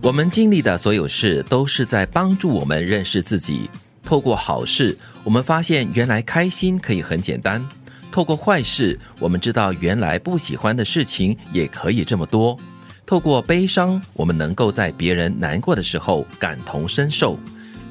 我们经历的所有事都是在帮助我们认识自己。透过好事，我们发现原来开心可以很简单；透过坏事，我们知道原来不喜欢的事情也可以这么多；透过悲伤，我们能够在别人难过的时候感同身受；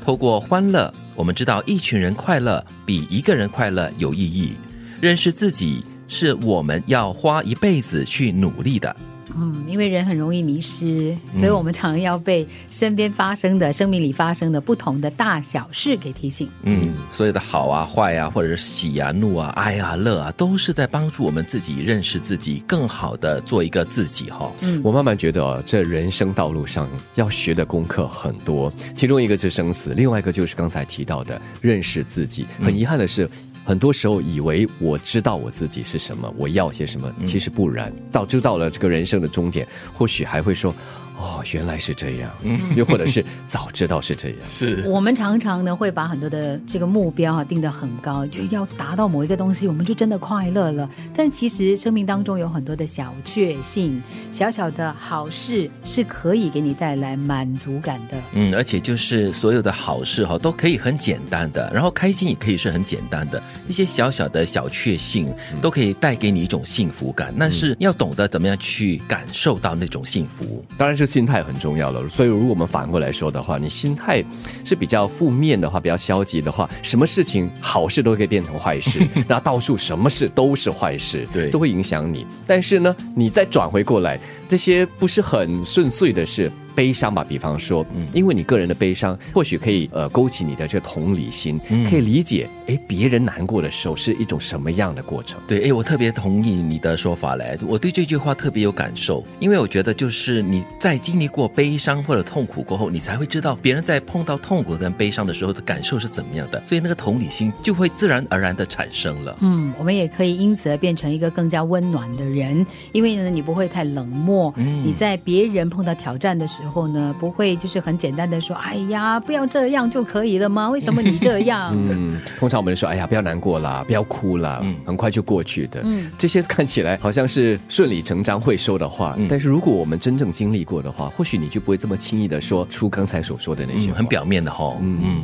透过欢乐，我们知道一群人快乐比一个人快乐有意义。认识自己是我们要花一辈子去努力的。嗯，因为人很容易迷失，所以我们常常要被身边发生的、生命里发生的不同的大小事给提醒。嗯，所有的好啊、坏啊，或者是喜啊、怒啊、哀啊、乐啊，都是在帮助我们自己认识自己，更好的做一个自己哈。嗯，我慢慢觉得，这人生道路上要学的功课很多，其中一个是生死，另外一个就是刚才提到的认识自己。很遗憾的是。很多时候以为我知道我自己是什么，我要些什么，其实不然。到知道了这个人生的终点，或许还会说。哦，原来是这样，嗯 又或者是早知道是这样。是我们常常呢会把很多的这个目标啊定得很高，就要达到某一个东西，我们就真的快乐了。但其实生命当中有很多的小确幸、小小的好事是可以给你带来满足感的。嗯，而且就是所有的好事哈都可以很简单的，然后开心也可以是很简单的，一些小小的小确幸都可以带给你一种幸福感。但是要懂得怎么样去感受到那种幸福，当然是。心态很重要了，所以如果我们反过来说的话，你心态是比较负面的话，比较消极的话，什么事情好事都可以变成坏事，那到处什么事都是坏事，对，都会影响你。但是呢，你再转回过来，这些不是很顺遂的事。悲伤吧，比方说，因为你个人的悲伤，或许可以呃勾起你的这个同理心，可以理解，哎，别人难过的时候是一种什么样的过程？对，哎，我特别同意你的说法嘞，我对这句话特别有感受，因为我觉得就是你在经历过悲伤或者痛苦过后，你才会知道别人在碰到痛苦跟悲伤的时候的感受是怎么样的，所以那个同理心就会自然而然的产生了。嗯，我们也可以因此而变成一个更加温暖的人，因为呢，你不会太冷漠，你在别人碰到挑战的时候。后呢，不会就是很简单的说，哎呀，不要这样就可以了吗？为什么你这样？嗯，通常我们说，哎呀，不要难过啦，不要哭了，很快就过去的。嗯，这些看起来好像是顺理成章会说的话，但是如果我们真正经历过的话，或许你就不会这么轻易的说出刚才所说的那些很表面的哈。嗯嗯，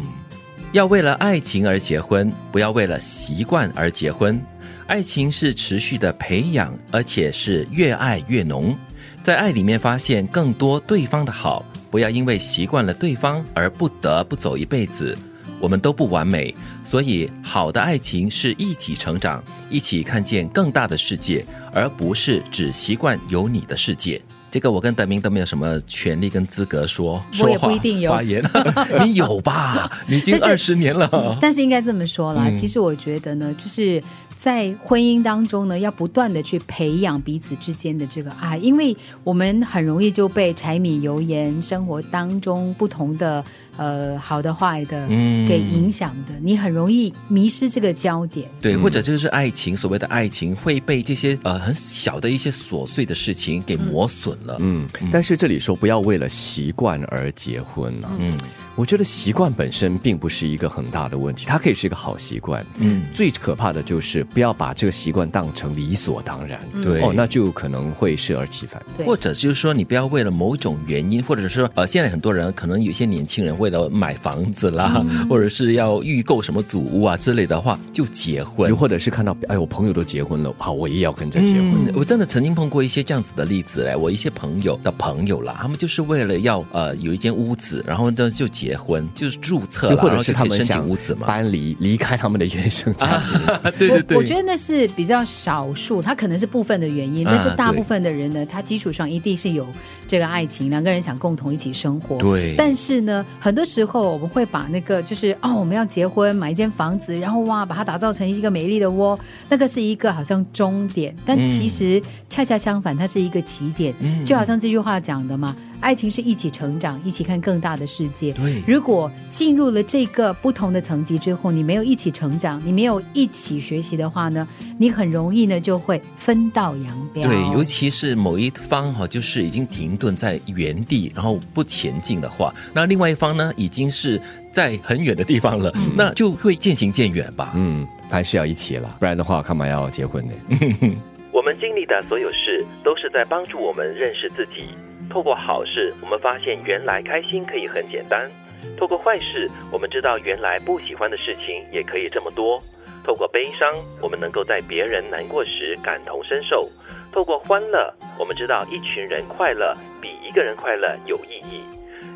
要为了爱情而结婚，不要为了习惯而结婚。爱情是持续的培养，而且是越爱越浓。在爱里面发现更多对方的好，不要因为习惯了对方而不得不走一辈子。我们都不完美，所以好的爱情是一起成长，一起看见更大的世界，而不是只习惯有你的世界。这个我跟德明都没有什么权利跟资格说说话发言，你有吧？你已经二十年了。但是应该这么说啦，其实我觉得呢，就是。在婚姻当中呢，要不断的去培养彼此之间的这个爱，因为我们很容易就被柴米油盐生活当中不同的呃好的坏的给影响的，你很容易迷失这个焦点。对，或者就是爱情，所谓的爱情会被这些呃很小的一些琐碎的事情给磨损了。嗯，但是这里说不要为了习惯而结婚啊。嗯。我觉得习惯本身并不是一个很大的问题，它可以是一个好习惯。嗯，最可怕的就是不要把这个习惯当成理所当然。对，哦，那就可能会适而其反。对或者就是说，你不要为了某种原因，或者说呃，现在很多人可能有些年轻人为了买房子啦，或者是要预购什么祖屋啊之类的话，就结婚。又或者是看到哎，我朋友都结婚了，好，我也要跟着结婚。我真的曾经碰过一些这样子的例子嘞，我一些朋友的朋友啦，他们就是为了要呃有一间屋子，然后呢就结。结婚就是注册，或者是他们想屋子嘛，搬离离开他们的原生家庭。对对对，我觉得那是比较少数，他可能是部分的原因，但是大部分的人呢，他基础上一定是有这个爱情，两个人想共同一起生活。对，但是呢，很多时候我们会把那个就是哦，我们要结婚买一间房子，然后哇，把它打造成一个美丽的窝，那个是一个好像终点，但其实恰恰相反，它是一个起点。就好像这句话讲的嘛。爱情是一起成长，一起看更大的世界。对，如果进入了这个不同的层级之后，你没有一起成长，你没有一起学习的话呢，你很容易呢就会分道扬镳。对，尤其是某一方哈，就是已经停顿在原地，然后不前进的话，那另外一方呢，已经是在很远的地方了，那就会渐行渐远吧。嗯，还是要一起了，不然的话，干嘛要结婚呢？我们经历的所有事，都是在帮助我们认识自己。透过好事，我们发现原来开心可以很简单；透过坏事，我们知道原来不喜欢的事情也可以这么多；透过悲伤，我们能够在别人难过时感同身受；透过欢乐，我们知道一群人快乐比一个人快乐有意义。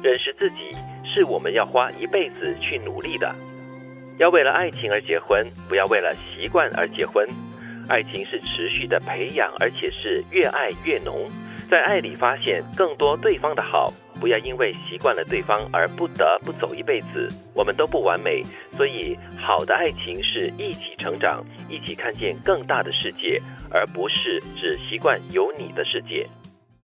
认识自己是我们要花一辈子去努力的。要为了爱情而结婚，不要为了习惯而结婚。爱情是持续的培养，而且是越爱越浓。在爱里发现更多对方的好，不要因为习惯了对方而不得不走一辈子。我们都不完美，所以好的爱情是一起成长，一起看见更大的世界，而不是只习惯有你的世界。